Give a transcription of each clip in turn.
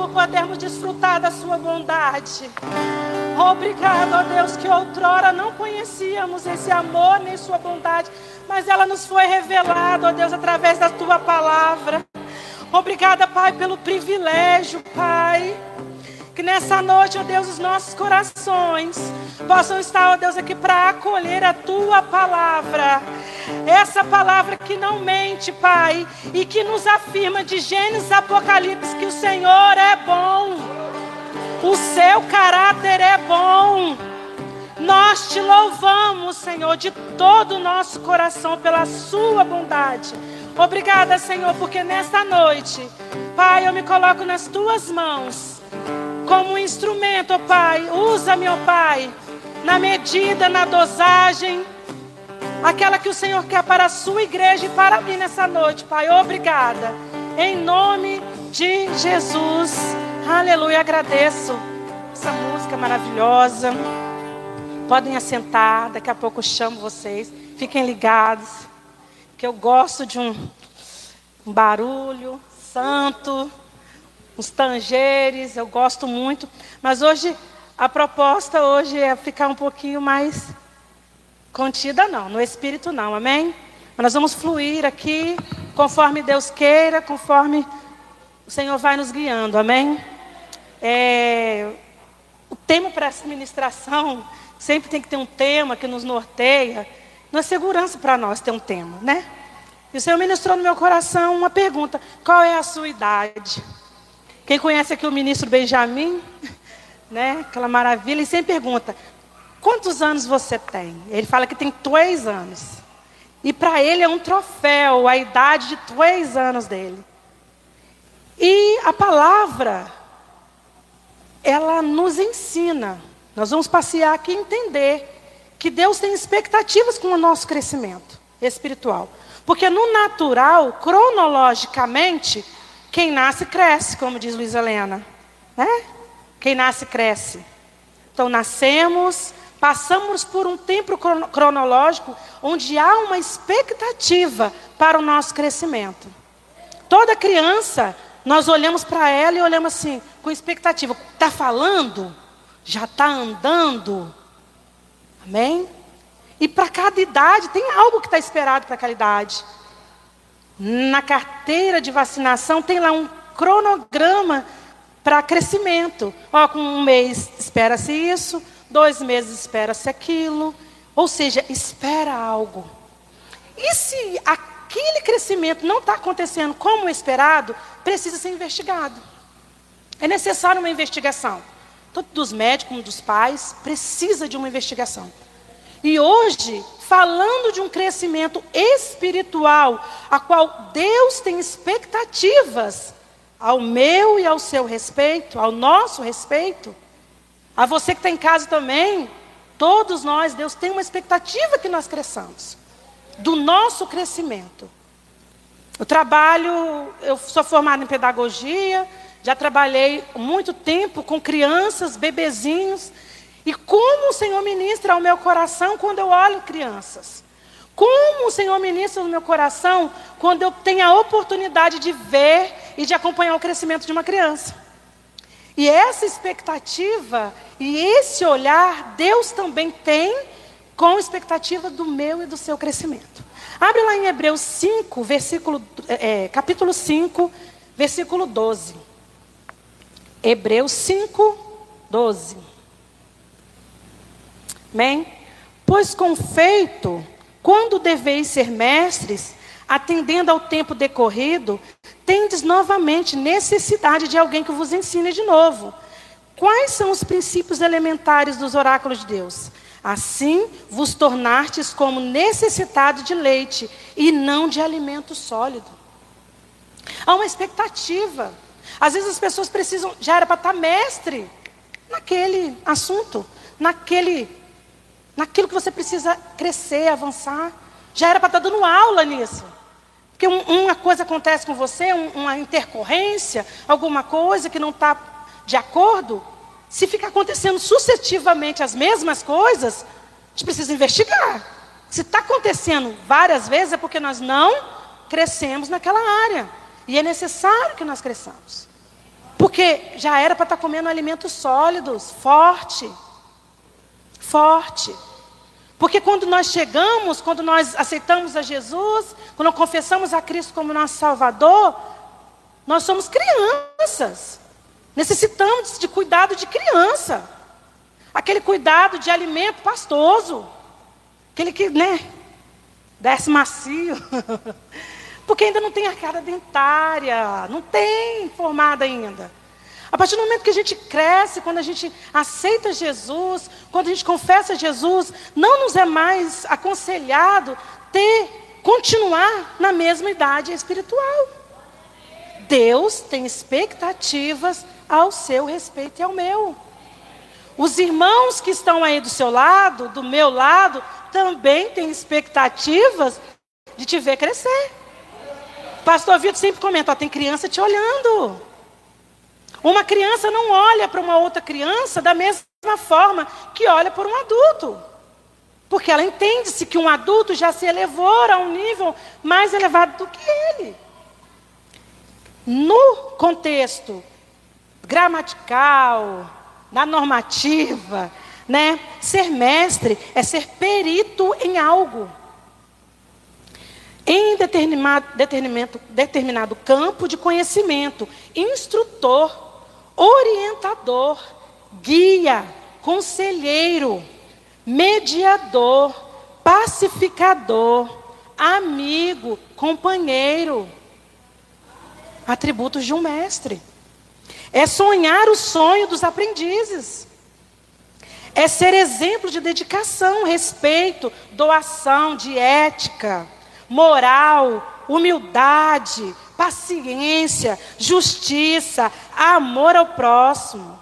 por podermos desfrutar da Sua bondade. Obrigado, ó Deus, que outrora não conhecíamos esse amor nem Sua bondade, mas ela nos foi revelada, ó Deus, através da Tua palavra. Obrigada, Pai, pelo privilégio, Pai que nessa noite, ó Deus, os nossos corações possam estar, ó Deus, aqui para acolher a tua palavra. Essa palavra que não mente, Pai, e que nos afirma de Gênesis Apocalipse que o Senhor é bom. O seu caráter é bom. Nós te louvamos, Senhor, de todo o nosso coração pela sua bondade. Obrigada, Senhor, porque nesta noite, Pai, eu me coloco nas tuas mãos como um instrumento, ó Pai. Usa-me, ó Pai, na medida, na dosagem, aquela que o Senhor quer para a sua igreja e para mim nessa noite, Pai. Obrigada. Em nome de Jesus. Aleluia. Agradeço essa música maravilhosa. Podem assentar, daqui a pouco eu chamo vocês. Fiquem ligados, que eu gosto de um, um barulho santo os tangeres, eu gosto muito. Mas hoje, a proposta hoje é ficar um pouquinho mais contida, não, no espírito não, amém? Mas nós vamos fluir aqui, conforme Deus queira, conforme o Senhor vai nos guiando, amém? É, o tema para essa ministração, sempre tem que ter um tema que nos norteia. Não é segurança para nós ter um tema, né? E o Senhor ministrou no meu coração uma pergunta: qual é a sua idade? Quem conhece aqui o ministro Benjamin, né? Aquela maravilha, ele sempre pergunta: quantos anos você tem? Ele fala que tem três anos. E para ele é um troféu a idade de três anos dele. E a palavra, ela nos ensina. Nós vamos passear aqui e entender que Deus tem expectativas com o nosso crescimento espiritual. Porque no natural, cronologicamente, quem nasce, cresce, como diz Luiz Helena. Né? Quem nasce, cresce. Então, nascemos, passamos por um tempo cronológico onde há uma expectativa para o nosso crescimento. Toda criança, nós olhamos para ela e olhamos assim, com expectativa. Está falando? Já está andando? Amém? E para cada idade, tem algo que está esperado para aquela idade. Na carteira de vacinação tem lá um cronograma para crescimento. Ó, com um mês espera-se isso, dois meses espera-se aquilo. Ou seja, espera algo. E se aquele crescimento não está acontecendo como esperado, precisa ser investigado. É necessária uma investigação. Tanto dos médicos como dos pais, precisa de uma investigação. E hoje, falando de um crescimento espiritual, a qual Deus tem expectativas ao meu e ao seu respeito, ao nosso respeito, a você que está em casa também, todos nós, Deus tem uma expectativa que nós cresçamos, do nosso crescimento. Eu trabalho, eu sou formada em pedagogia, já trabalhei muito tempo com crianças, bebezinhos, e como o Senhor ministra ao meu coração quando eu olho crianças. Como o Senhor ministra no meu coração quando eu tenho a oportunidade de ver e de acompanhar o crescimento de uma criança. E essa expectativa e esse olhar, Deus também tem com expectativa do meu e do seu crescimento. Abre lá em Hebreus 5, versículo, é, capítulo 5, versículo 12. Hebreus 5, 12. Amém? Pois com feito, quando deveis ser mestres, atendendo ao tempo decorrido, tendes novamente necessidade de alguém que vos ensine de novo. Quais são os princípios elementares dos oráculos de Deus? Assim vos tornastes como necessitado de leite e não de alimento sólido. Há uma expectativa. Às vezes as pessoas precisam, já era para estar mestre naquele assunto, naquele naquilo que você precisa crescer, avançar. Já era para estar tá dando aula nisso. Porque um, uma coisa acontece com você, um, uma intercorrência, alguma coisa que não está de acordo. Se fica acontecendo sucessivamente as mesmas coisas, a gente precisa investigar. Se está acontecendo várias vezes, é porque nós não crescemos naquela área. E é necessário que nós cresçamos. Porque já era para estar tá comendo alimentos sólidos, forte. Forte. Porque quando nós chegamos, quando nós aceitamos a Jesus, quando confessamos a Cristo como nosso Salvador, nós somos crianças. Necessitamos de cuidado de criança. Aquele cuidado de alimento pastoso. Aquele que, né, desce macio. Porque ainda não tem arcada dentária, não tem formada ainda. A partir do momento que a gente cresce, quando a gente aceita Jesus, quando a gente confessa Jesus, não nos é mais aconselhado ter, continuar na mesma idade espiritual. Deus tem expectativas ao seu respeito e ao meu. Os irmãos que estão aí do seu lado, do meu lado, também têm expectativas de te ver crescer. Pastor Vitor sempre comenta: ó, tem criança te olhando. Uma criança não olha para uma outra criança da mesma forma que olha por um adulto. Porque ela entende-se que um adulto já se elevou a um nível mais elevado do que ele. No contexto gramatical, na normativa, né? Ser mestre é ser perito em algo em determinado, determinado campo de conhecimento, instrutor, orientador, guia, conselheiro, mediador, pacificador, amigo, companheiro. Atributos de um mestre. É sonhar o sonho dos aprendizes. É ser exemplo de dedicação, respeito, doação, de ética moral, humildade, paciência, justiça, amor ao próximo,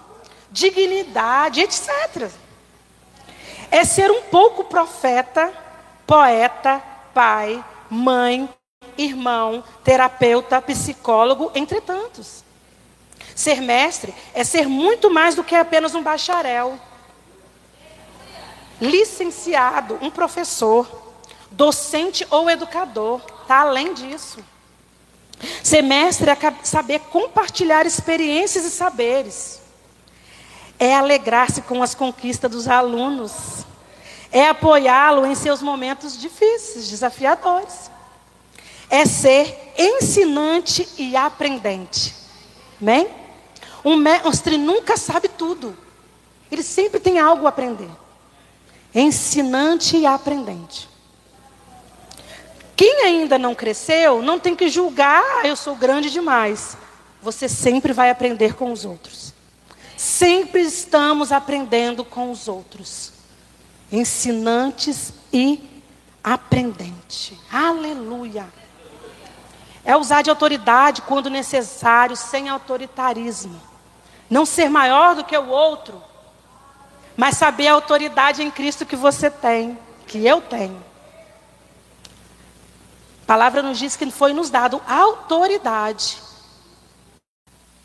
dignidade, etc. É ser um pouco profeta, poeta, pai, mãe, irmão, terapeuta, psicólogo, entre tantos. Ser mestre é ser muito mais do que apenas um bacharel, licenciado, um professor docente ou educador, está além disso. Semestre é saber compartilhar experiências e saberes. É alegrar-se com as conquistas dos alunos. É apoiá-lo em seus momentos difíceis, desafiadores. É ser ensinante e aprendente. Amém? Um mestre nunca sabe tudo. Ele sempre tem algo a aprender. Ensinante e aprendente. Quem ainda não cresceu, não tem que julgar, ah, eu sou grande demais. Você sempre vai aprender com os outros. Sempre estamos aprendendo com os outros. Ensinantes e aprendente. Aleluia. É usar de autoridade quando necessário, sem autoritarismo. Não ser maior do que o outro, mas saber a autoridade em Cristo que você tem, que eu tenho. A palavra nos diz que foi nos dado autoridade.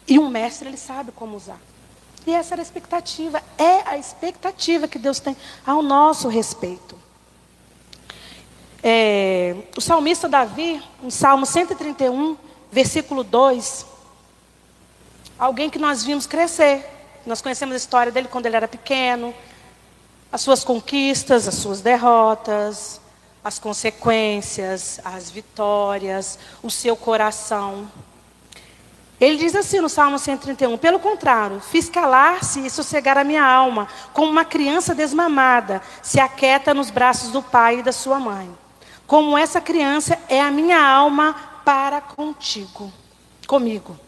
E um mestre, ele sabe como usar. E essa era a expectativa, é a expectativa que Deus tem ao nosso respeito. É, o salmista Davi, no Salmo 131, versículo 2, alguém que nós vimos crescer. Nós conhecemos a história dele quando ele era pequeno, as suas conquistas, as suas derrotas, as consequências, as vitórias, o seu coração. Ele diz assim no Salmo 131: Pelo contrário, fiz calar-se e sossegar a minha alma, como uma criança desmamada se aquieta nos braços do pai e da sua mãe. Como essa criança é a minha alma para contigo, comigo.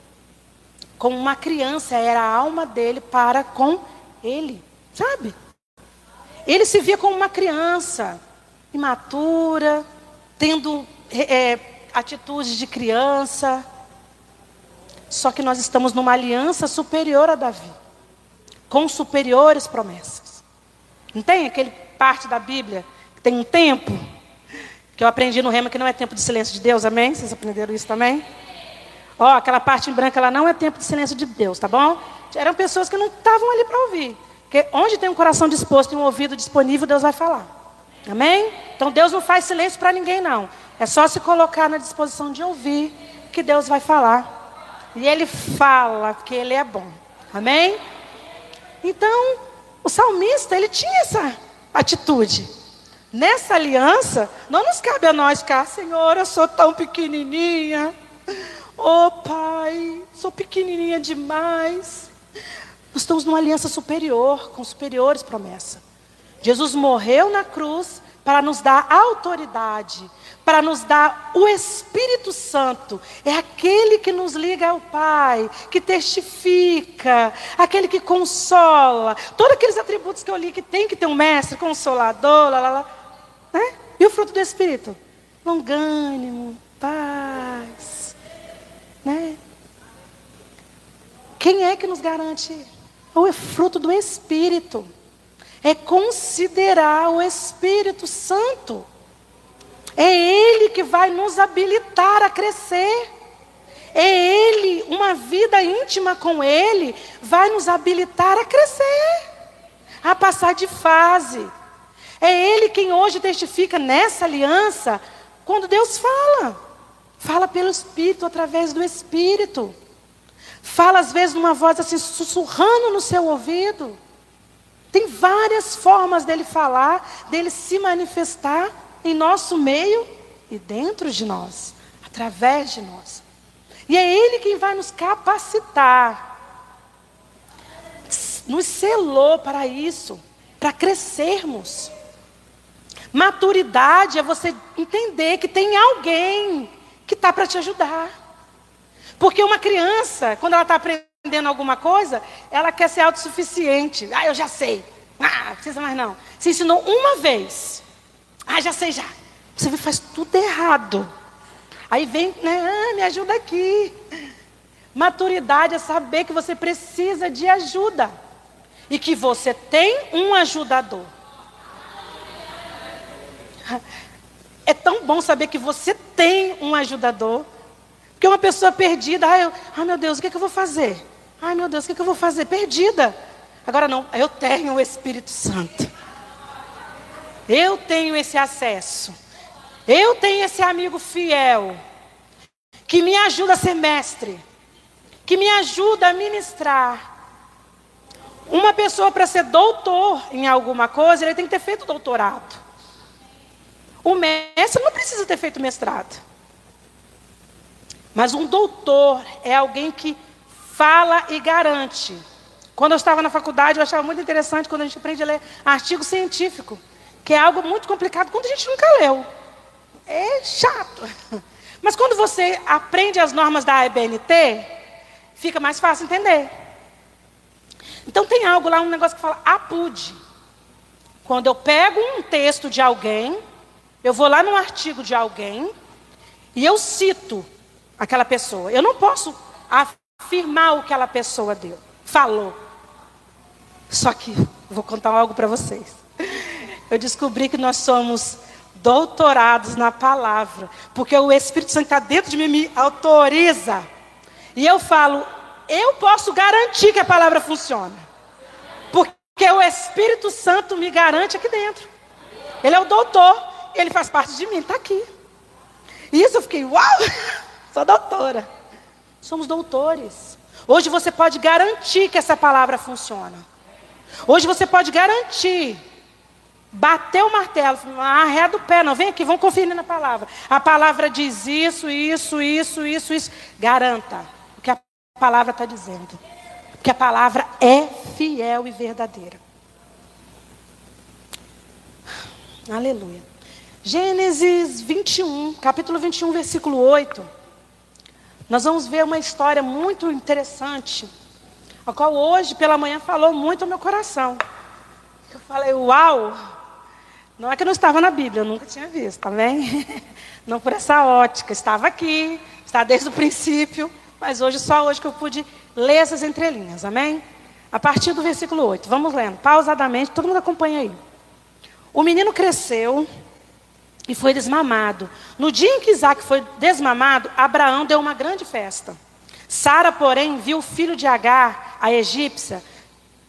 Como uma criança era a alma dele para com ele, sabe? Ele se via como uma criança, imatura, tendo é, atitudes de criança. Só que nós estamos numa aliança superior a Davi, com superiores promessas. Não tem aquele parte da Bíblia que tem um tempo? Que eu aprendi no Rema que não é tempo de silêncio de Deus, amém? Vocês aprenderam isso também? Ó, aquela parte em branco, ela não é tempo de silêncio de Deus, tá bom? Eram pessoas que não estavam ali para ouvir. Porque onde tem um coração disposto e um ouvido disponível, Deus vai falar. Amém? Então Deus não faz silêncio para ninguém, não. É só se colocar na disposição de ouvir que Deus vai falar. E ele fala que ele é bom. Amém? Então, o salmista, ele tinha essa atitude. Nessa aliança, não nos cabe a nós ficar, Senhor, eu sou tão pequenininha. Oh, Pai, sou pequenininha demais. Nós estamos numa aliança superior, com superiores promessas. Jesus morreu na cruz para nos dar autoridade, para nos dar o Espírito Santo. É aquele que nos liga ao Pai, que testifica, aquele que consola. Todos aqueles atributos que eu li que tem que ter um mestre, consolador, lá, lá, lá. Né? E o fruto do Espírito? Longânimo, paz. Né? Quem é que nos garante? O fruto do Espírito. É considerar o Espírito Santo. É Ele que vai nos habilitar a crescer. É Ele, uma vida íntima com Ele, vai nos habilitar a crescer, a passar de fase. É Ele quem hoje testifica nessa aliança, quando Deus fala. Fala pelo Espírito, através do Espírito. Fala às vezes numa voz assim, sussurrando no seu ouvido. Tem várias formas dele falar, dele se manifestar em nosso meio e dentro de nós, através de nós. E é Ele quem vai nos capacitar, nos selou para isso, para crescermos. Maturidade é você entender que tem alguém que está para te ajudar. Porque uma criança, quando ela está aprendendo alguma coisa, ela quer ser autossuficiente. Ah, eu já sei. Ah, não precisa mais não. Se ensinou uma vez. Ah, já sei já. Você faz tudo errado. Aí vem, né? Ah, me ajuda aqui. Maturidade é saber que você precisa de ajuda. E que você tem um ajudador. É tão bom saber que você tem um ajudador. Porque uma pessoa perdida, ai, eu, ai meu Deus, o que, é que eu vou fazer? Ai meu Deus, o que, eu vou fazer? Perdida. Agora não, eu tenho o Espírito Santo. Eu tenho esse acesso. Eu tenho esse amigo fiel que me ajuda a ser mestre, que me ajuda a ministrar. Uma pessoa para ser doutor em alguma coisa, ele tem que ter feito doutorado. O mestre não precisa ter feito mestrado. Mas um doutor é alguém que fala e garante. Quando eu estava na faculdade, eu achava muito interessante quando a gente aprende a ler artigo científico que é algo muito complicado quando a gente nunca leu. É chato. Mas quando você aprende as normas da ABNT, fica mais fácil entender. Então tem algo lá, um negócio que fala APUD. Quando eu pego um texto de alguém, eu vou lá num artigo de alguém e eu cito aquela pessoa. Eu não posso afirmar o que aquela pessoa deu, falou. Só que vou contar algo para vocês eu descobri que nós somos doutorados na palavra, porque o Espírito Santo está dentro de mim, me autoriza. E eu falo, eu posso garantir que a palavra funciona, porque o Espírito Santo me garante aqui dentro. Ele é o doutor, ele faz parte de mim, está aqui. E isso eu fiquei, uau, sou doutora. Somos doutores. Hoje você pode garantir que essa palavra funciona. Hoje você pode garantir Bateu o martelo, arreda o pé, não, vem aqui, vamos conferir na palavra. A palavra diz isso, isso, isso, isso, isso. Garanta o que a palavra está dizendo. Porque a palavra é fiel e verdadeira. Aleluia. Gênesis 21, capítulo 21, versículo 8. Nós vamos ver uma história muito interessante, a qual hoje pela manhã falou muito ao meu coração. Eu falei, uau! Não é que não estava na Bíblia, eu nunca tinha visto, tá bem? Não por essa ótica, estava aqui, está desde o princípio, mas hoje, só hoje que eu pude ler essas entrelinhas, amém? A partir do versículo 8, vamos lendo, pausadamente, todo mundo acompanha aí. O menino cresceu e foi desmamado. No dia em que Isaac foi desmamado, Abraão deu uma grande festa. Sara, porém, viu o filho de Agar, a egípcia,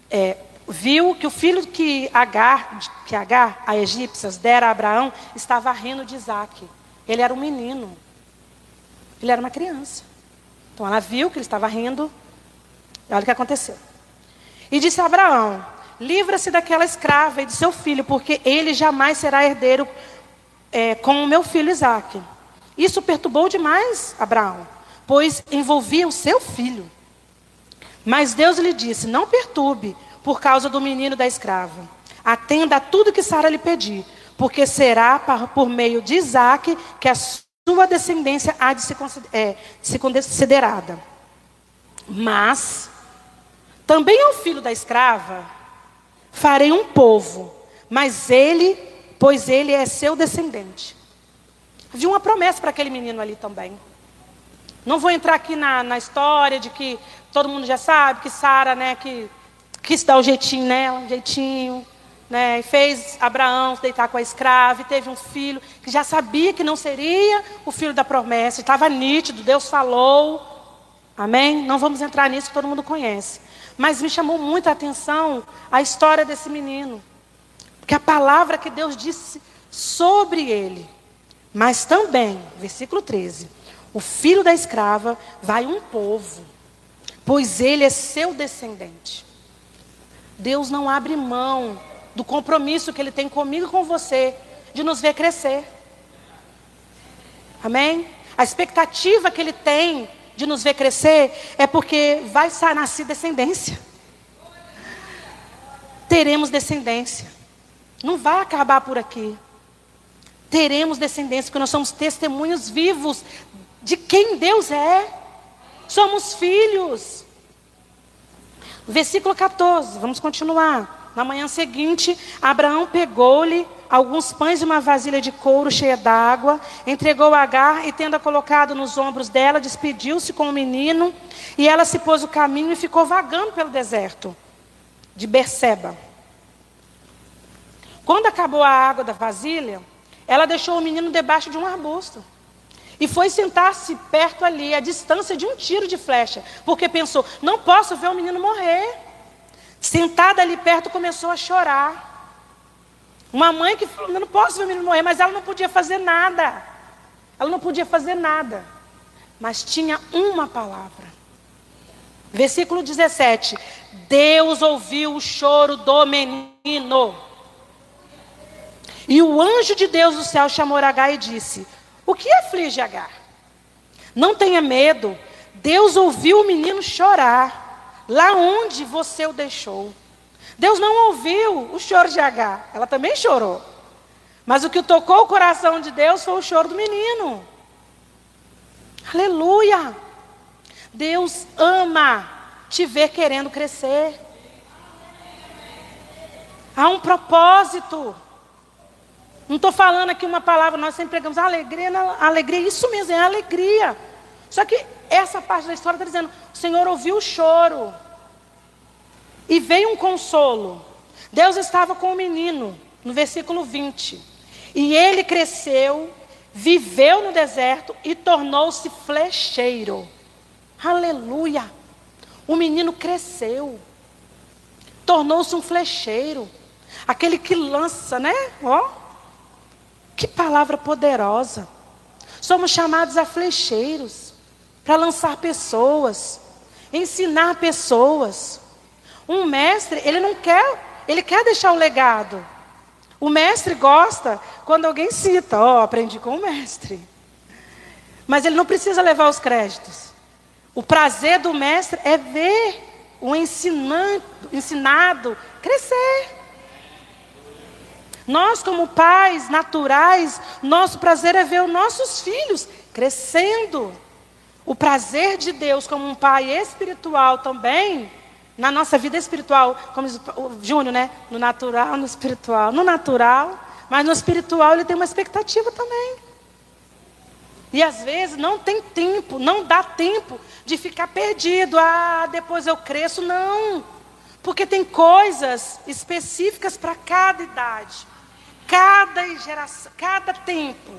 é, viu que o filho que Agar, que Agar, a egípcia, dera a Abraão, estava rindo de Isaac. Ele era um menino. Ele era uma criança. Então ela viu que ele estava rindo. E olha o que aconteceu. E disse a Abraão: Livra-se daquela escrava e de seu filho, porque ele jamais será herdeiro é, com o meu filho Isaque. Isso perturbou demais Abraão, pois envolvia o seu filho. Mas Deus lhe disse: Não perturbe por causa do menino da escrava. Atenda a tudo que Sara lhe pedir, porque será por meio de Isaque que a sua descendência há de ser, é, considerada. Mas também ao filho da escrava farei um povo, mas ele, pois ele é seu descendente. Havia uma promessa para aquele menino ali também. Não vou entrar aqui na, na história de que todo mundo já sabe que Sara, né, que quis dar um jeitinho nela, um jeitinho, né, e fez Abraão se deitar com a escrava, e teve um filho que já sabia que não seria o filho da promessa, estava nítido, Deus falou. Amém? Não vamos entrar nisso todo mundo conhece. Mas me chamou muito a atenção a história desse menino. Porque a palavra que Deus disse sobre ele. Mas também, versículo 13: o filho da escrava vai um povo, pois ele é seu descendente. Deus não abre mão do compromisso que ele tem comigo e com você de nos ver crescer. Amém? A expectativa que ele tem de nos ver crescer é porque vai nascer descendência. Teremos descendência. Não vai acabar por aqui. Teremos descendência, porque nós somos testemunhos vivos de quem Deus é. Somos filhos. Versículo 14, vamos continuar. Na manhã seguinte, Abraão pegou-lhe alguns pães e uma vasilha de couro cheia d'água, entregou a Agar e, tendo-a colocado nos ombros dela, despediu-se com o menino, e ela se pôs o caminho e ficou vagando pelo deserto de Berseba. Quando acabou a água da vasilha, ela deixou o menino debaixo de um arbusto. E foi sentar-se perto ali, a distância de um tiro de flecha, porque pensou: não posso ver o menino morrer. Sentada ali perto, começou a chorar. Uma mãe que falou, não posso ver o menino morrer, mas ela não podia fazer nada. Ela não podia fazer nada. Mas tinha uma palavra. Versículo 17. Deus ouviu o choro do menino. E o anjo de Deus do céu chamou Agar e disse: O que aflige Agar? Não tenha medo. Deus ouviu o menino chorar, lá onde você o deixou. Deus não ouviu o choro de Agar. Ela também chorou. Mas o que tocou o coração de Deus foi o choro do menino. Aleluia! Deus ama te ver querendo crescer. Há um propósito. Não estou falando aqui uma palavra, nós sempre pregamos alegria, alegria, isso mesmo, é alegria. Só que essa parte da história está dizendo: o Senhor ouviu o choro. E veio um consolo. Deus estava com o menino, no versículo 20. E ele cresceu, viveu no deserto e tornou-se flecheiro. Aleluia! O menino cresceu, tornou-se um flecheiro. Aquele que lança, né? Ó, que palavra poderosa. Somos chamados a flecheiros para lançar pessoas, ensinar pessoas. Um mestre, ele não quer, ele quer deixar o legado. O mestre gosta quando alguém cita, ó, oh, aprendi com o mestre. Mas ele não precisa levar os créditos. O prazer do mestre é ver o ensinado crescer. Nós, como pais naturais, nosso prazer é ver os nossos filhos crescendo. O prazer de Deus, como um pai espiritual também, na nossa vida espiritual, como o Júnior, né? No natural, no espiritual. No natural, mas no espiritual ele tem uma expectativa também. E às vezes não tem tempo, não dá tempo de ficar perdido. Ah, depois eu cresço. Não. Porque tem coisas específicas para cada idade, cada geração, cada tempo.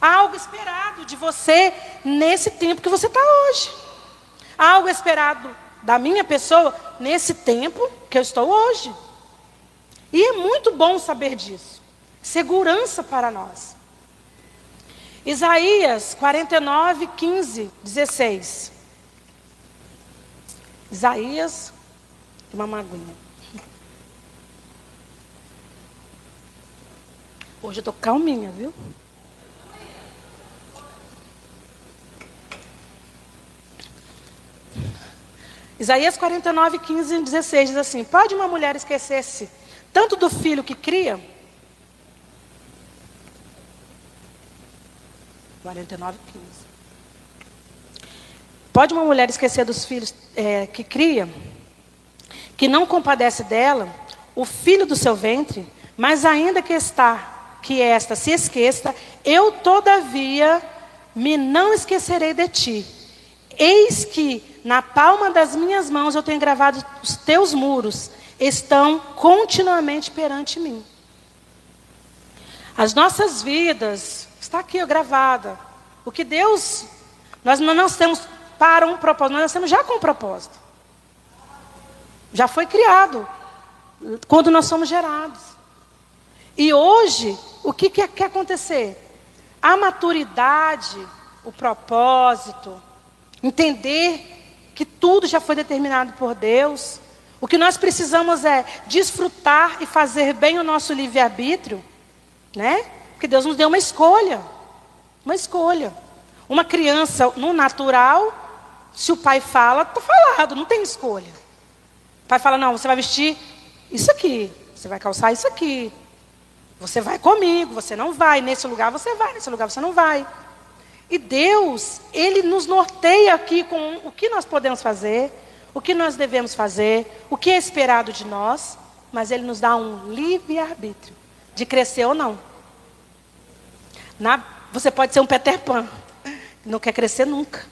Há algo esperado de você nesse tempo que você está hoje. Há algo esperado da minha pessoa nesse tempo que eu estou hoje. E é muito bom saber disso. Segurança para nós. Isaías 49, 15, 16. Isaías, uma maguinha. Hoje eu tô calminha, viu? Isaías 49, 15 e 16 diz assim: Pode uma mulher esquecer-se tanto do filho que cria? 49, 15. Pode uma mulher esquecer dos filhos é, que cria, que não compadece dela, o filho do seu ventre, mas ainda que está, que esta se esqueça, eu todavia me não esquecerei de ti. Eis que na palma das minhas mãos eu tenho gravado os teus muros, estão continuamente perante mim. As nossas vidas, está aqui gravada. O que Deus, nós não nascemos para um propósito, nós nascemos já com um propósito. Já foi criado, quando nós somos gerados. E hoje, o que quer acontecer? A maturidade, o propósito, entender que tudo já foi determinado por Deus. O que nós precisamos é desfrutar e fazer bem o nosso livre-arbítrio, né? Porque Deus nos deu uma escolha. Uma escolha. Uma criança no natural, se o pai fala, está falado, não tem escolha. O pai fala: não, você vai vestir isso aqui, você vai calçar isso aqui, você vai comigo, você não vai, nesse lugar você vai, nesse lugar você não vai. E Deus, Ele nos norteia aqui com o que nós podemos fazer, o que nós devemos fazer, o que é esperado de nós, mas Ele nos dá um livre arbítrio de crescer ou não. Na, você pode ser um Peter Pan, não quer crescer nunca.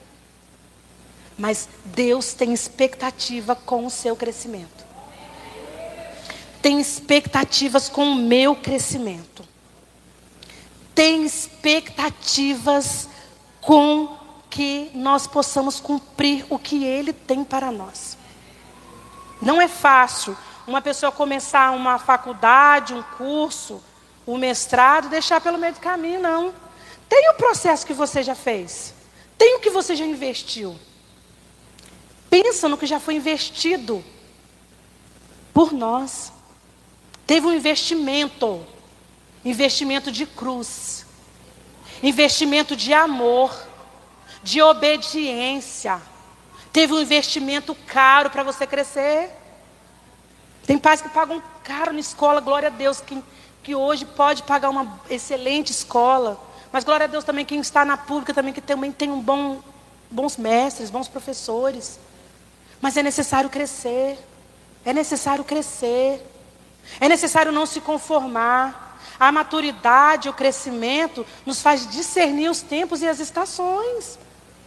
Mas Deus tem expectativa com o seu crescimento. Tem expectativas com o meu crescimento. Tem expectativas com que nós possamos cumprir o que Ele tem para nós. Não é fácil uma pessoa começar uma faculdade, um curso, um mestrado, deixar pelo meio do caminho, não. Tem o processo que você já fez. Tem o que você já investiu. Pensa no que já foi investido por nós. Teve um investimento, investimento de cruz investimento de amor, de obediência. Teve um investimento caro para você crescer. Tem pais que pagam caro na escola, glória a Deus, que, que hoje pode pagar uma excelente escola. Mas glória a Deus também quem está na pública também que também tem um bom, bons mestres, bons professores. Mas é necessário crescer. É necessário crescer. É necessário não se conformar. A maturidade, o crescimento, nos faz discernir os tempos e as estações.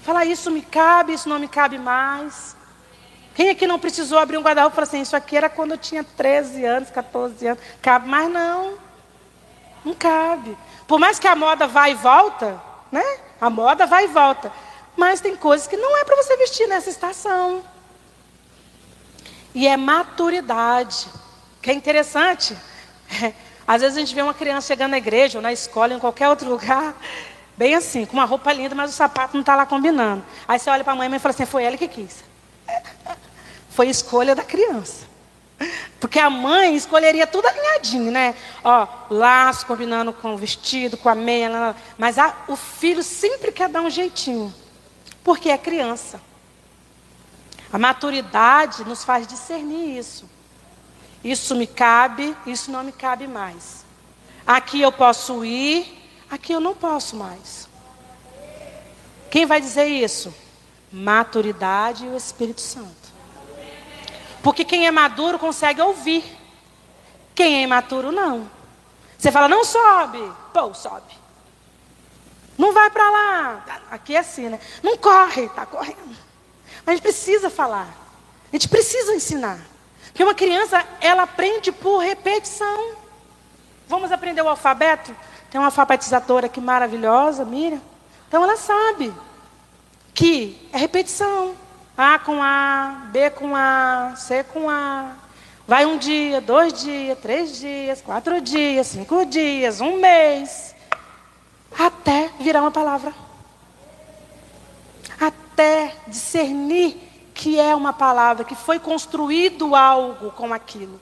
Falar, isso me cabe, isso não me cabe mais. Quem aqui não precisou abrir um guarda-roupa e falar assim, isso aqui era quando eu tinha 13 anos, 14 anos. Cabe mais não. Não cabe. Por mais que a moda vá e volta, né? A moda vai e volta. Mas tem coisas que não é para você vestir nessa estação. E é maturidade. Que é interessante. Às vezes a gente vê uma criança chegando na igreja, ou na escola, em qualquer outro lugar, bem assim, com uma roupa linda, mas o sapato não está lá combinando. Aí você olha para a mãe e fala assim: foi ela que quis. Foi escolha da criança. Porque a mãe escolheria tudo alinhadinho, né? Ó, laço combinando com o vestido, com a meia. Mas a, o filho sempre quer dar um jeitinho. Porque é criança. A maturidade nos faz discernir isso. Isso me cabe, isso não me cabe mais. Aqui eu posso ir, aqui eu não posso mais. Quem vai dizer isso? Maturidade e o Espírito Santo. Porque quem é maduro consegue ouvir. Quem é imaturo, não. Você fala, não sobe. Pô, sobe. Não vai para lá. Aqui é assim, né? Não corre, está correndo. Mas a gente precisa falar. A gente precisa ensinar. Porque uma criança, ela aprende por repetição. Vamos aprender o alfabeto? Tem uma alfabetizadora aqui maravilhosa, Miriam. Então ela sabe que é repetição. A com A, B com A, C com A. Vai um dia, dois dias, três dias, quatro dias, cinco dias, um mês. Até virar uma palavra. Até discernir que é uma palavra, que foi construído algo com aquilo.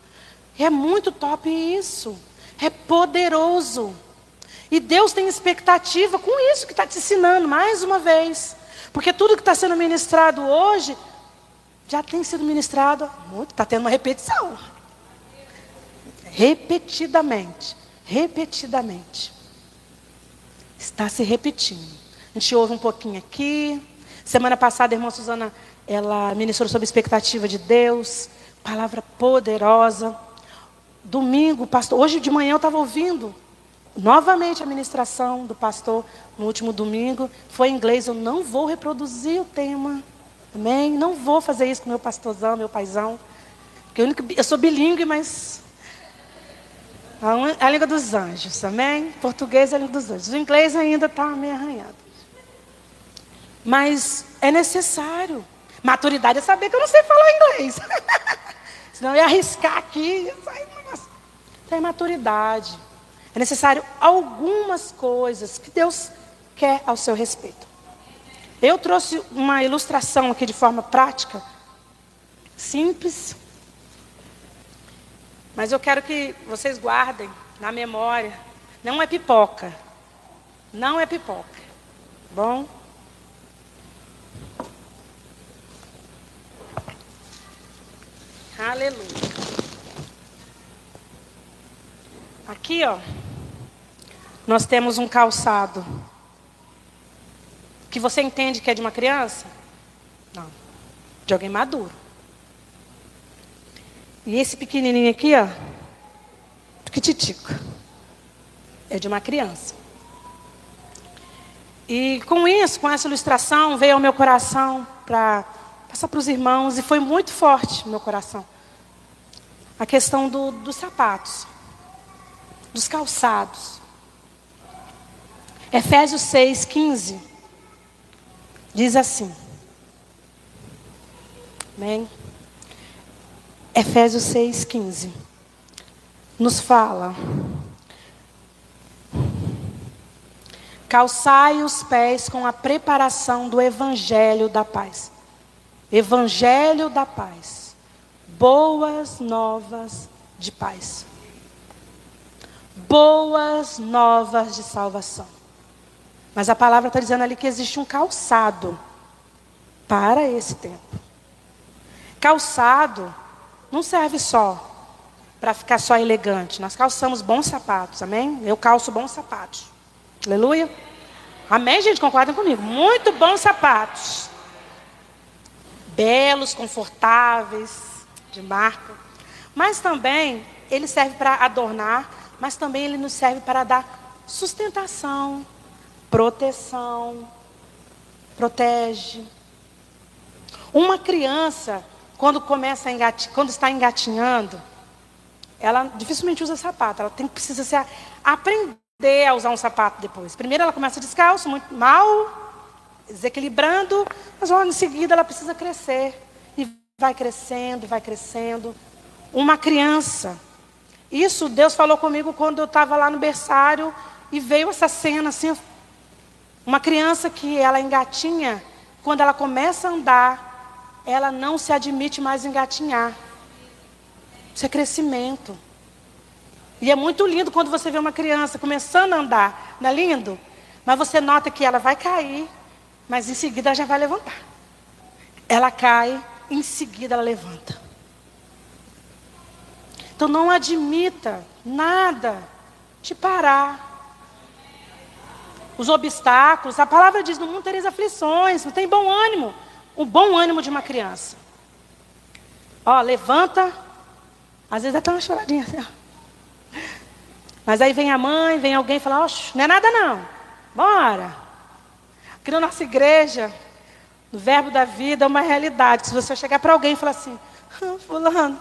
É muito top isso. É poderoso. E Deus tem expectativa com isso que está te ensinando, mais uma vez. Porque tudo que está sendo ministrado hoje já tem sido ministrado muito, está tendo uma repetição. Repetidamente, repetidamente. Está se repetindo. A gente ouve um pouquinho aqui. Semana passada, a irmã Suzana, ela ministrou sobre expectativa de Deus. Palavra poderosa. Domingo, pastor, hoje de manhã eu estava ouvindo novamente a ministração do pastor no último domingo. Foi em inglês, eu não vou reproduzir o tema. Amém? Não vou fazer isso com meu pastorzão, meu paizão. Porque eu, eu sou bilíngue, mas a, a, língua dos anjos, amém? Português é a língua dos anjos. O inglês ainda está meio arranhado. Mas é necessário. Maturidade é saber que eu não sei falar inglês. Senão eu ia arriscar aqui. Tem maturidade. É necessário algumas coisas que Deus quer ao seu respeito. Eu trouxe uma ilustração aqui de forma prática, simples, mas eu quero que vocês guardem na memória. Não é pipoca. Não é pipoca. Bom? Aleluia. Aqui, ó, nós temos um calçado que você entende que é de uma criança? Não. De alguém maduro. E esse pequenininho aqui, ó, titico, é de uma criança. E com isso, com essa ilustração, veio ao meu coração para passar para os irmãos, e foi muito forte no meu coração. A questão do, dos sapatos dos calçados. Efésios 6, 15. Diz assim. Amém? Efésios 6, 15. Nos fala. Calçai os pés com a preparação do Evangelho da paz. Evangelho da paz. Boas novas de paz boas novas de salvação. Mas a palavra está dizendo ali que existe um calçado para esse tempo. Calçado não serve só para ficar só elegante. Nós calçamos bons sapatos, amém? Eu calço bons sapatos. Aleluia. Amém, gente? Concordam comigo? Muito bons sapatos. Belos, confortáveis, de marca. Mas também ele serve para adornar mas também ele nos serve para dar sustentação, proteção, protege. Uma criança, quando começa a engati, quando está engatinhando, ela dificilmente usa sapato, ela tem precisa se aprender a usar um sapato depois. Primeiro ela começa descalço, muito mal, desequilibrando, mas logo em seguida ela precisa crescer e vai crescendo, vai crescendo. Uma criança isso Deus falou comigo quando eu estava lá no berçário e veio essa cena assim, uma criança que ela engatinha, quando ela começa a andar, ela não se admite mais engatinhar. Isso é crescimento. E é muito lindo quando você vê uma criança começando a andar, não é lindo? Mas você nota que ela vai cair, mas em seguida já vai levantar. Ela cai, em seguida ela levanta. Então não admita nada te parar. Os obstáculos, a palavra diz: no mundo tereis aflições, não tem bom ânimo. O bom ânimo de uma criança. Ó, levanta. Às vezes até uma choradinha assim. Mas aí vem a mãe, vem alguém e fala: não é nada não. Bora. Aqui na nossa igreja, no verbo da vida é uma realidade. Se você chegar para alguém e falar assim: ah, Fulano,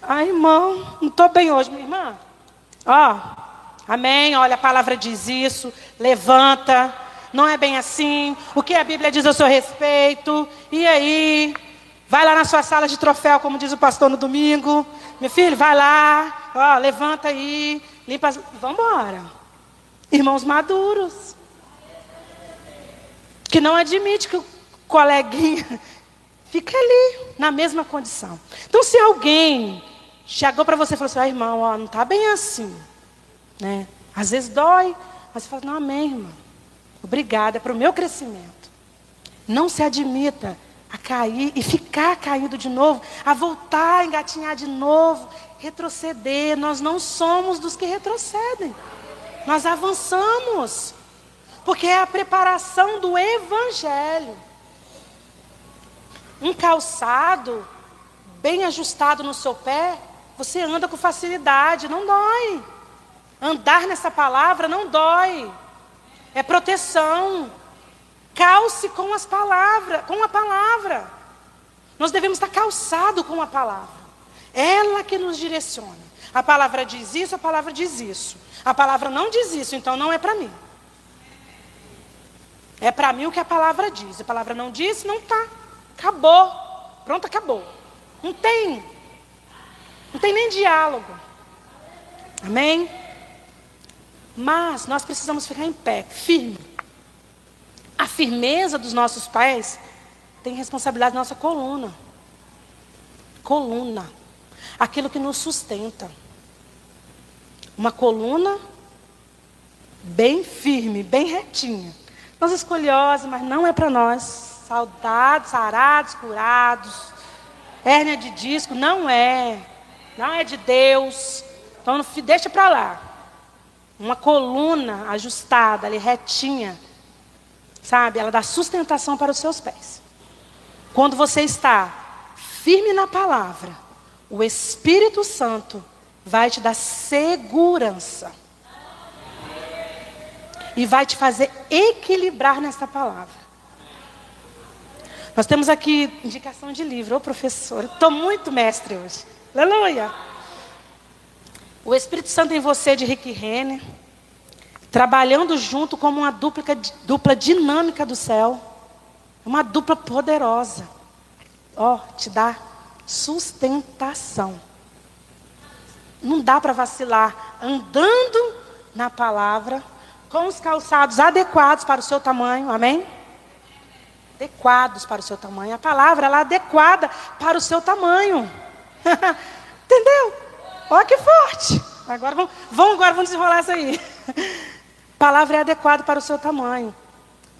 Ai, irmão, não estou bem hoje, minha irmã. Ó, amém. Olha, a palavra diz isso. Levanta. Não é bem assim. O que a Bíblia diz a seu respeito? E aí? Vai lá na sua sala de troféu, como diz o pastor no domingo. Meu filho, vai lá. Ó, levanta aí. Limpa. As... Vamos embora. Irmãos maduros. Que não admite que o coleguinha Fica ali, na mesma condição. Então, se alguém chegou para você e falou assim: ah, irmão, ó, não está bem assim. Né? Às vezes dói, mas você fala: não, amém, irmão. Obrigada, é para o meu crescimento. Não se admita a cair e ficar caído de novo, a voltar a engatinhar de novo, retroceder. Nós não somos dos que retrocedem. Nós avançamos. Porque é a preparação do evangelho. Um calçado bem ajustado no seu pé, você anda com facilidade, não dói. Andar nessa palavra não dói. É proteção. Calce com as palavras, com a palavra. Nós devemos estar calçado com a palavra. Ela que nos direciona. A palavra diz isso, a palavra diz isso. A palavra não diz isso, então não é para mim. É para mim o que a palavra diz. A palavra não diz, não tá. Acabou. Pronto, acabou. Não tem. Não tem nem diálogo. Amém? Mas nós precisamos ficar em pé, firme. A firmeza dos nossos pés tem responsabilidade da nossa coluna. Coluna. Aquilo que nos sustenta. Uma coluna bem firme, bem retinha. Nós escolhiosos, mas não é para nós. Saudados, sarados, curados. Hérnia de disco, não é. Não é de Deus. Então deixa para lá. Uma coluna ajustada, ali retinha Sabe? Ela dá sustentação para os seus pés. Quando você está firme na palavra, o Espírito Santo vai te dar segurança. E vai te fazer equilibrar nessa palavra. Nós temos aqui indicação de livro. Ô professor, estou muito mestre hoje. Aleluia. O Espírito Santo em você de Rick Renner trabalhando junto como uma dupla, dupla dinâmica do céu, uma dupla poderosa. Ó, oh, te dá sustentação. Não dá para vacilar andando na palavra, com os calçados adequados para o seu tamanho, amém? Adequados para o seu tamanho. A palavra ela é adequada para o seu tamanho. Entendeu? Olha que forte. Agora vamos, vamos, agora vamos desenrolar isso aí. Palavra é adequada para o seu tamanho.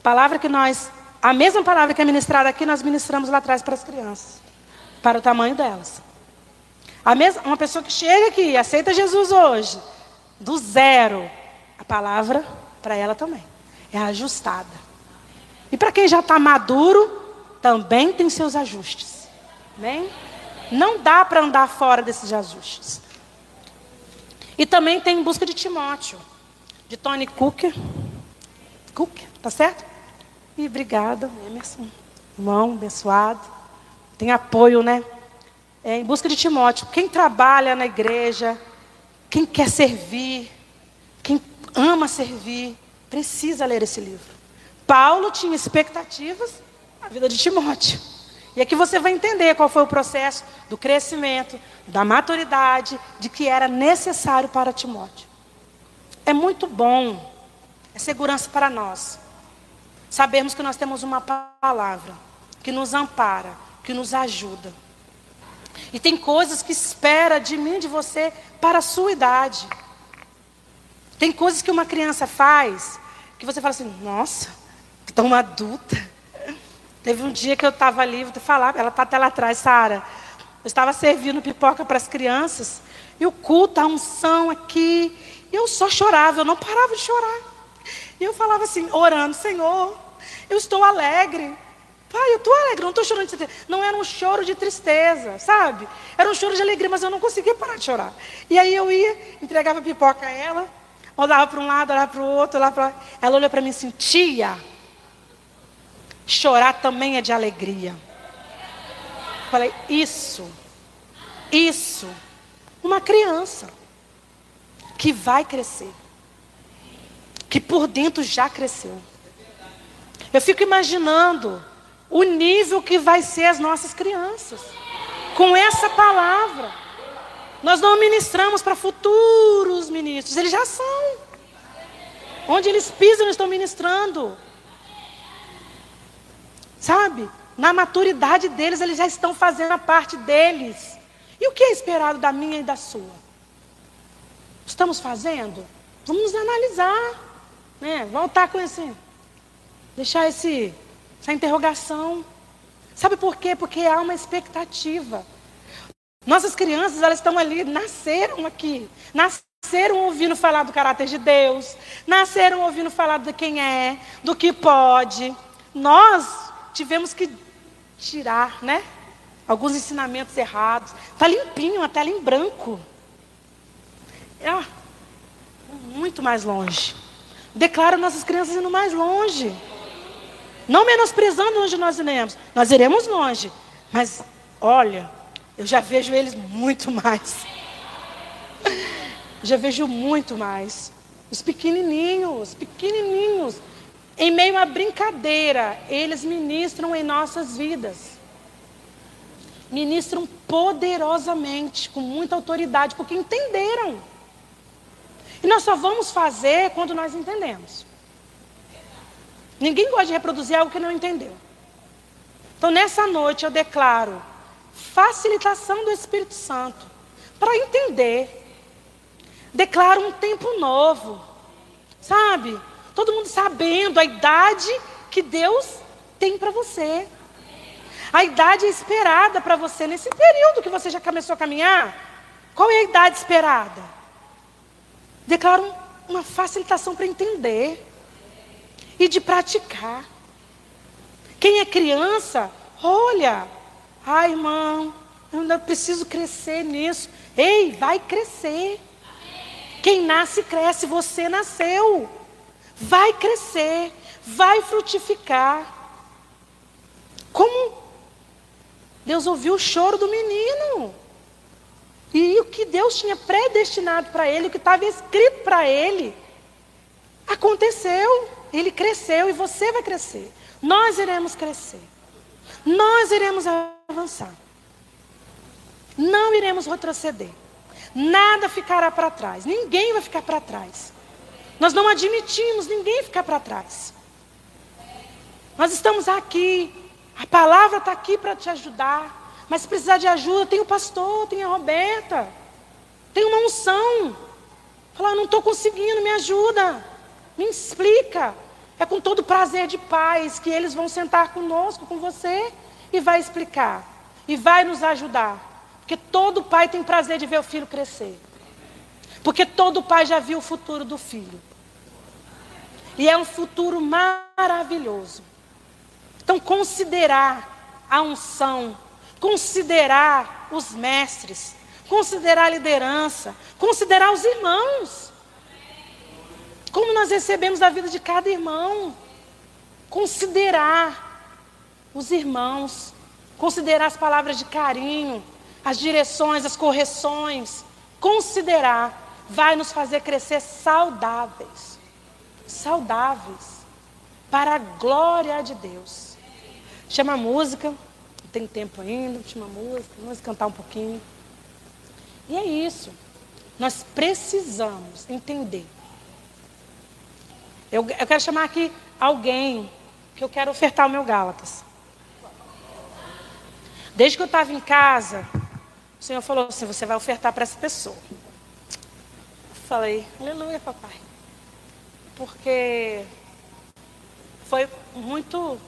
Palavra que nós, a mesma palavra que é ministrada aqui, nós ministramos lá atrás para as crianças, para o tamanho delas. A mesma, uma pessoa que chega aqui, aceita Jesus hoje, do zero, a palavra para ela também é ajustada. E para quem já está maduro, também tem seus ajustes. Amém? Não dá para andar fora desses ajustes. E também tem em busca de Timóteo de Tony Cook. Cook, tá certo? E obrigada, Emerson. Irmão, abençoado. Tem apoio, né? É, em busca de Timóteo. Quem trabalha na igreja, quem quer servir, ama servir, precisa ler esse livro. Paulo tinha expectativas na vida de Timóteo. E aqui você vai entender qual foi o processo do crescimento, da maturidade, de que era necessário para Timóteo. É muito bom, é segurança para nós. Sabemos que nós temos uma palavra que nos ampara, que nos ajuda. E tem coisas que espera de mim, de você, para a sua idade. Tem coisas que uma criança faz que você fala assim, nossa, tão adulta. Teve um dia que eu estava ali, vou falar, ela está até lá atrás, Sara. Eu estava servindo pipoca para as crianças. E o culto, a unção aqui. Eu só chorava, eu não parava de chorar. E eu falava assim, orando, Senhor, eu estou alegre. Pai, eu estou alegre, não estou chorando de tristeza. Não era um choro de tristeza, sabe? Era um choro de alegria, mas eu não conseguia parar de chorar. E aí eu ia, entregava pipoca a ela, olhava para um lado, olhava para o outro, olhava para Ela olhou para mim assim, tia, chorar também é de alegria. Falei, isso, isso, uma criança que vai crescer, que por dentro já cresceu. Eu fico imaginando o nível que vai ser as nossas crianças com essa palavra. Nós não ministramos para futuros ministros, eles já são. Onde eles pisam, eles estão ministrando. Sabe? na maturidade deles, eles já estão fazendo a parte deles. E o que é esperado da minha e da sua? Estamos fazendo? Vamos analisar, né? Voltar com esse, deixar esse, essa interrogação. Sabe por quê? Porque há uma expectativa. Nossas crianças, elas estão ali, nasceram aqui, nasceram ouvindo falar do caráter de Deus, nasceram ouvindo falar de quem é, do que pode. Nós tivemos que tirar, né? Alguns ensinamentos errados. Está limpinho, uma tela em branco. É, muito mais longe. Declaro nossas crianças indo mais longe. Não menosprezando onde nós iremos. Nós iremos longe. Mas, olha, eu já vejo eles muito mais. já vejo muito mais. Os pequenininhos, pequenininhos. Em meio à brincadeira, eles ministram em nossas vidas. Ministram poderosamente, com muita autoridade, porque entenderam. E nós só vamos fazer quando nós entendemos. Ninguém gosta de reproduzir algo que não entendeu. Então, nessa noite, eu declaro facilitação do Espírito Santo para entender. Declaro um tempo novo, sabe? Todo mundo sabendo a idade que Deus tem para você. A idade esperada para você nesse período que você já começou a caminhar. Qual é a idade esperada? Declaro uma facilitação para entender e de praticar. Quem é criança, olha, ai irmão, eu preciso crescer nisso. Ei, vai crescer. Quem nasce, cresce. Você nasceu. Vai crescer. Vai frutificar. Como Deus ouviu o choro do menino. E o que Deus tinha predestinado para ele, o que estava escrito para ele, aconteceu. Ele cresceu e você vai crescer. Nós iremos crescer. Nós iremos avançar. Não iremos retroceder. Nada ficará para trás. Ninguém vai ficar para trás. Nós não admitimos ninguém ficar para trás. Nós estamos aqui. A palavra está aqui para te ajudar. Mas se precisar de ajuda, tem o pastor, tem a Roberta. Tem uma unção. Falar, não estou conseguindo, me ajuda. Me explica. É com todo prazer de paz que eles vão sentar conosco, com você, e vai explicar. E vai nos ajudar. Porque todo pai tem prazer de ver o filho crescer. Porque todo pai já viu o futuro do filho. E é um futuro maravilhoso. Então, considerar a unção, considerar os mestres, considerar a liderança, considerar os irmãos. Como nós recebemos da vida de cada irmão. Considerar os irmãos, considerar as palavras de carinho, as direções, as correções. Considerar vai nos fazer crescer saudáveis. Saudáveis. Para a glória de Deus. Chama a música. Tem tempo ainda, chama a música, vamos cantar um pouquinho. E é isso. Nós precisamos entender eu, eu quero chamar aqui alguém que eu quero ofertar o meu Gálatas. Desde que eu estava em casa, o Senhor falou assim: você vai ofertar para essa pessoa. Eu falei, aleluia, papai. Porque foi muito,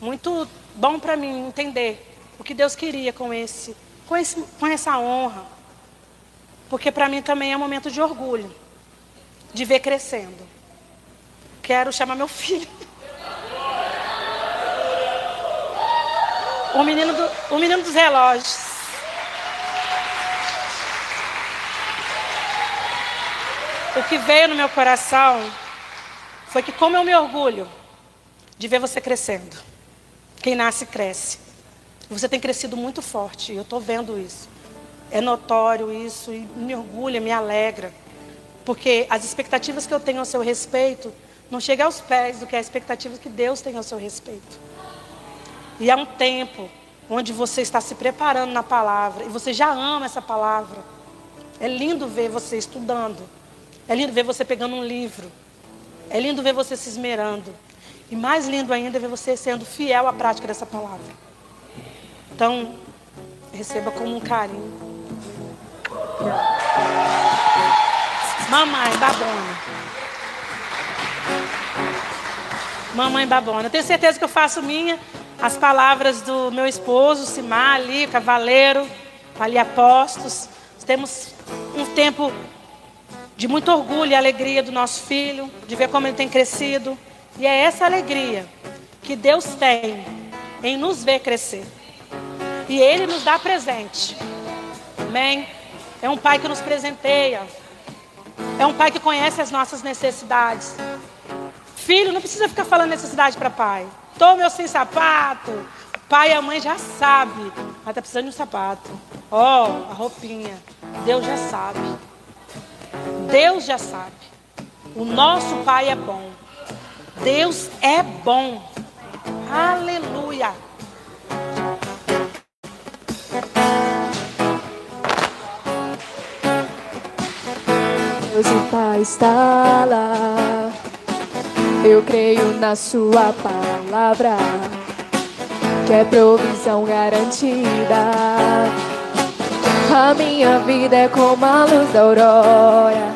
muito bom para mim entender o que Deus queria com esse, com, esse, com essa honra. Porque para mim também é um momento de orgulho, de ver crescendo quero chamar meu filho. O menino, do, o menino dos relógios. O que veio no meu coração foi que, como eu me orgulho de ver você crescendo. Quem nasce, cresce. Você tem crescido muito forte, eu estou vendo isso. É notório isso e me orgulha, me alegra. Porque as expectativas que eu tenho ao seu respeito não chega aos pés do que é a expectativa que Deus tem ao seu respeito. E é um tempo onde você está se preparando na palavra e você já ama essa palavra. É lindo ver você estudando. É lindo ver você pegando um livro. É lindo ver você se esmerando. E mais lindo ainda é ver você sendo fiel à prática dessa palavra. Então, receba como um carinho. Mamãe babona. Mamãe babona. Eu tenho certeza que eu faço minha as palavras do meu esposo, Simar, ali, cavaleiro, ali apostos. Temos um tempo de muito orgulho e alegria do nosso filho, de ver como ele tem crescido. E é essa alegria que Deus tem em nos ver crescer. E Ele nos dá presente. Amém? É um pai que nos presenteia. É um pai que conhece as nossas necessidades. Filho não precisa ficar falando necessidade para pai. Tô meu sem sapato. Pai e a mãe já sabe. Mas tá precisando de um sapato. Ó, oh, a roupinha. Deus já sabe. Deus já sabe. O nosso pai é bom. Deus é bom. Aleluia. Deus o Pai está lá. Eu creio na Sua palavra, que é provisão garantida. A minha vida é como a luz da aurora,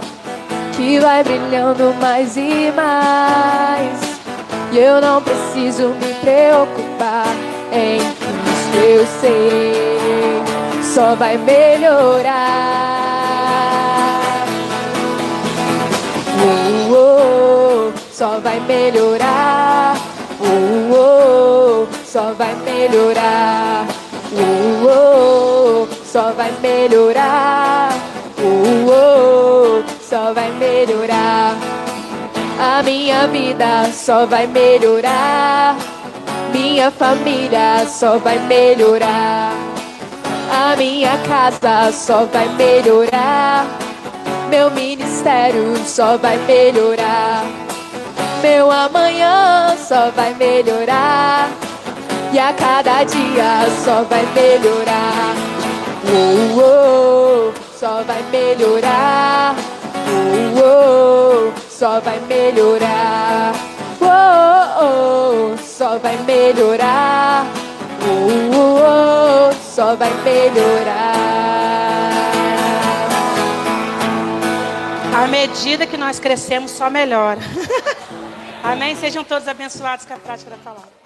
que vai brilhando mais e mais. E eu não preciso me preocupar em Cristo, eu sei, só vai melhorar. Só vai melhorar. Oh, oh, só vai melhorar. Oh, oh, só vai melhorar. Oh, oh, só vai melhorar. A minha vida só vai melhorar. Minha família só vai melhorar. A minha casa só vai melhorar. Meu ministério só vai melhorar. Meu amanhã só vai melhorar. E a cada dia só vai melhorar. Oh, oh, só vai melhorar. Oh, oh, só vai melhorar. Oh, oh, só vai melhorar. Oh, oh, só vai melhorar. À medida que nós crescemos, só melhora. Amém? Sejam todos abençoados com a prática da palavra.